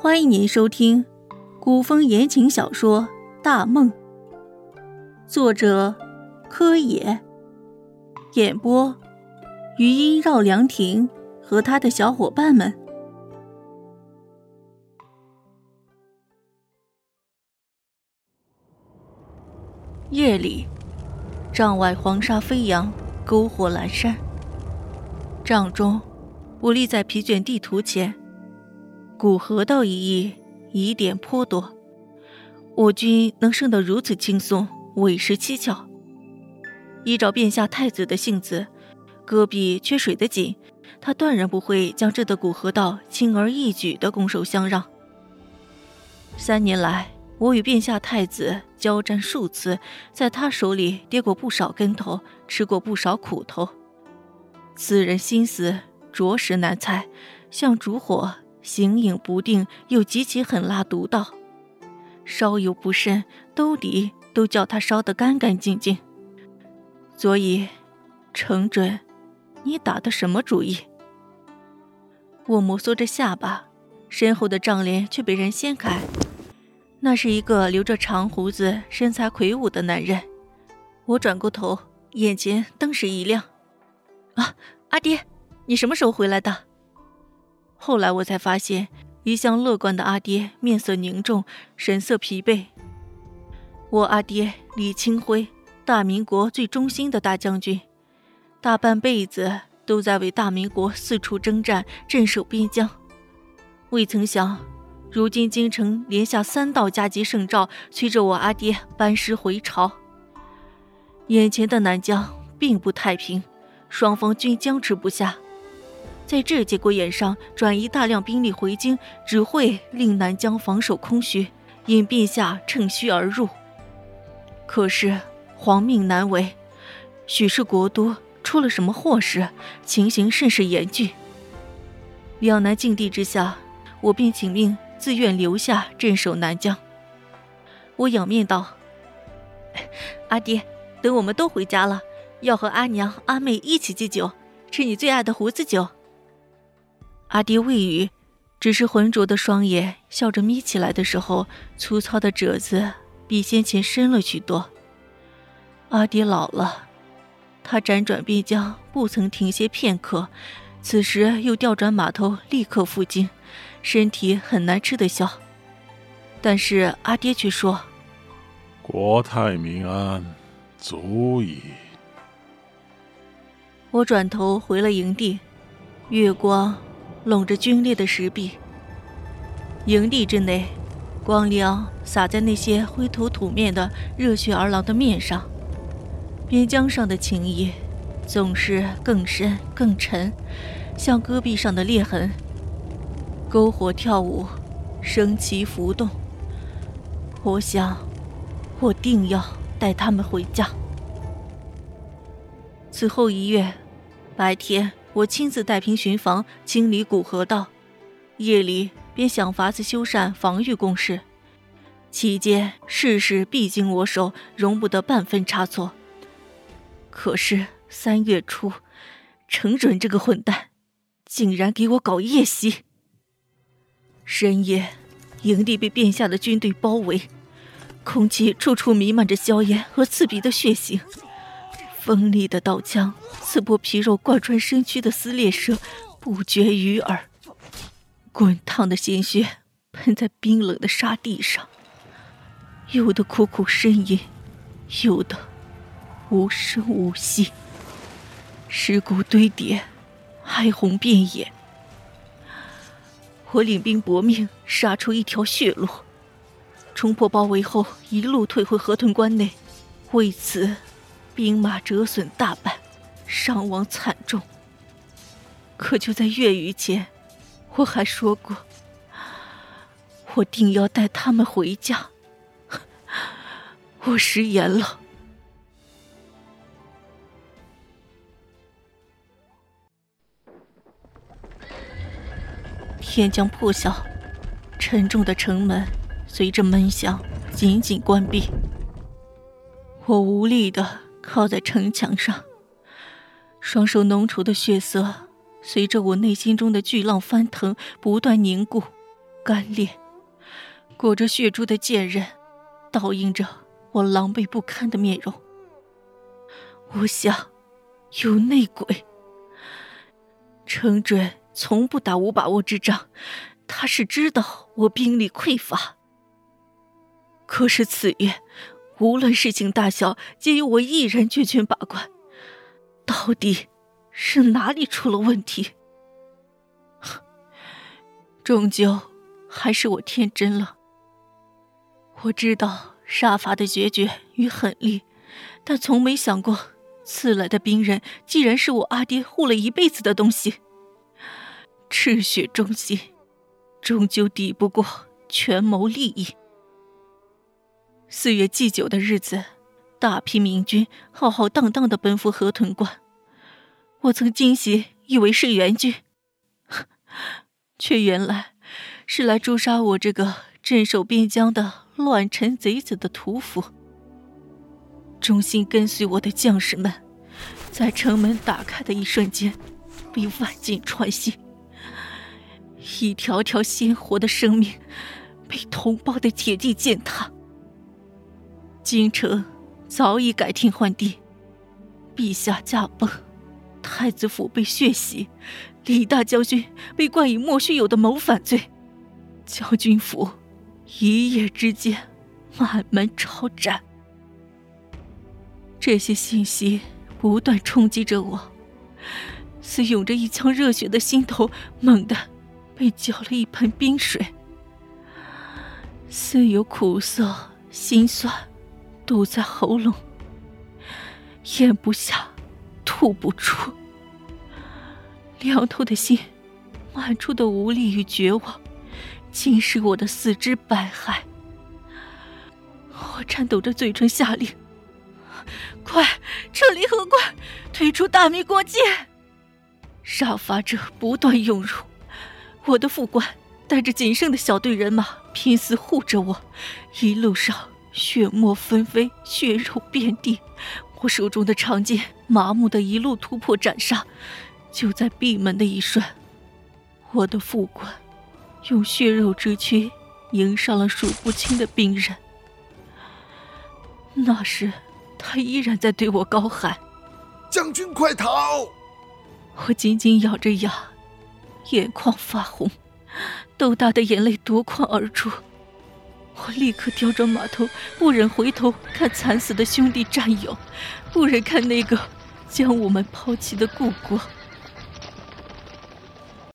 欢迎您收听古风言情小说《大梦》，作者柯野，演播余音绕梁亭和他的小伙伴们。夜里，帐外黄沙飞扬，篝火阑珊。帐中，我立在疲倦地图前。古河道一役疑点颇多，我军能胜得如此轻松，委实蹊跷。依照殿下太子的性子，戈壁缺水的紧，他断然不会将这的古河道轻而易举的拱手相让。三年来，我与殿下太子交战数次，在他手里跌过不少跟头，吃过不少苦头。此人心思着实难猜，像烛火。形影不定，又极其狠辣毒道，稍有不慎，兜底都叫他烧得干干净净。所以，程准，你打的什么主意？我摩挲着下巴，身后的帐帘却被人掀开，那是一个留着长胡子、身材魁梧的男人。我转过头，眼前登时一亮：“啊，阿爹，你什么时候回来的？”后来我才发现，一向乐观的阿爹面色凝重，神色疲惫。我阿爹李清辉，大明国最忠心的大将军，大半辈子都在为大明国四处征战，镇守边疆。未曾想，如今京城连下三道加急圣诏，催着我阿爹班师回朝。眼前的南疆并不太平，双方均僵持不下。在这节骨眼上转移大量兵力回京，只会令南疆防守空虚，引陛下趁虚而入。可是皇命难违，许是国都出了什么祸事，情形甚是严峻。两难境地之下，我便请命自愿留下镇守南疆。我仰面道：“ 阿爹，等我们都回家了，要和阿娘、阿妹一起祭酒，吃你最爱的胡子酒。”阿爹未语，只是浑浊的双眼笑着眯起来的时候，粗糙的褶子比先前深了许多。阿爹老了，他辗转边疆，不曾停歇片刻，此时又调转马头，立刻赴京，身体很难吃得消。但是阿爹却说：“国泰民安，足矣。”我转头回了营地，月光。拢着皲裂的石壁，营地之内，光亮洒在那些灰头土面的热血儿郎的面上。边疆上的情谊，总是更深更沉，像戈壁上的裂痕。篝火跳舞，升旗浮动。我想，我定要带他们回家。此后一月，白天。我亲自带兵巡防，清理古河道；夜里便想法子修缮防御工事。期间事事必经我手，容不得半分差错。可是三月初，程准这个混蛋，竟然给我搞夜袭。深夜，营地被殿下的军队包围，空气处处弥漫着硝烟和刺鼻的血腥。锋利的刀枪刺破皮肉，贯穿身躯的撕裂声不绝于耳。滚烫的鲜血喷在冰冷的沙地上，有的苦苦呻吟，有的无声无息。尸骨堆叠，哀鸿遍野。我领兵搏命杀出一条血路，冲破包围后，一路退回河豚关内。为此。兵马折损大半，伤亡惨重。可就在月余前，我还说过，我定要带他们回家。我食言了。天将破晓，沉重的城门随着闷响紧紧关闭。我无力的。靠在城墙上，双手浓稠的血色随着我内心中的巨浪翻腾，不断凝固，干裂，裹着血珠的剑刃，倒映着我狼狈不堪的面容。我想，有内鬼。程准从不打无把握之仗，他是知道我兵力匮乏。可是此月，无论事情大小，皆由我一人全权把关。到底是哪里出了问题？终究还是我天真了。我知道杀伐的决绝与狠厉，但从没想过刺来的兵刃，既然是我阿爹护了一辈子的东西。赤血忠心，终究抵不过权谋利益。四月祭酒的日子，大批明军浩浩荡荡的奔赴河豚关，我曾惊喜以为是援军。却原来是来诛杀我这个镇守边疆的乱臣贼子的屠夫。忠心跟随我的将士们，在城门打开的一瞬间，被万箭穿心。一条条鲜活的生命，被同胞的铁蹄践踏。京城早已改天换地，陛下驾崩，太子府被血洗。李大将军被冠以莫须有的谋反罪，将军府一夜之间满门抄斩。这些信息不断冲击着我，似涌着一腔热血的心头猛地被浇了一盆冰水，似有苦涩、心酸堵在喉咙，咽不下，吐不出。凉透的心，满出的无力与绝望，侵蚀我的四肢百骸。我颤抖着嘴唇下令：“快撤离河关，退出大明国界！”杀伐者不断涌入，我的副官带着仅剩的小队人马拼死护着我。一路上血沫纷飞，血肉遍地，我手中的长剑麻木的一路突破斩杀。就在闭门的一瞬，我的副官用血肉之躯迎上了数不清的兵刃。那时，他依然在对我高喊：“将军，快逃！”我紧紧咬着牙，眼眶发红，豆大的眼泪夺眶而出。我立刻调转马头，不忍回头看惨死的兄弟战友，不忍看那个将我们抛弃的故国。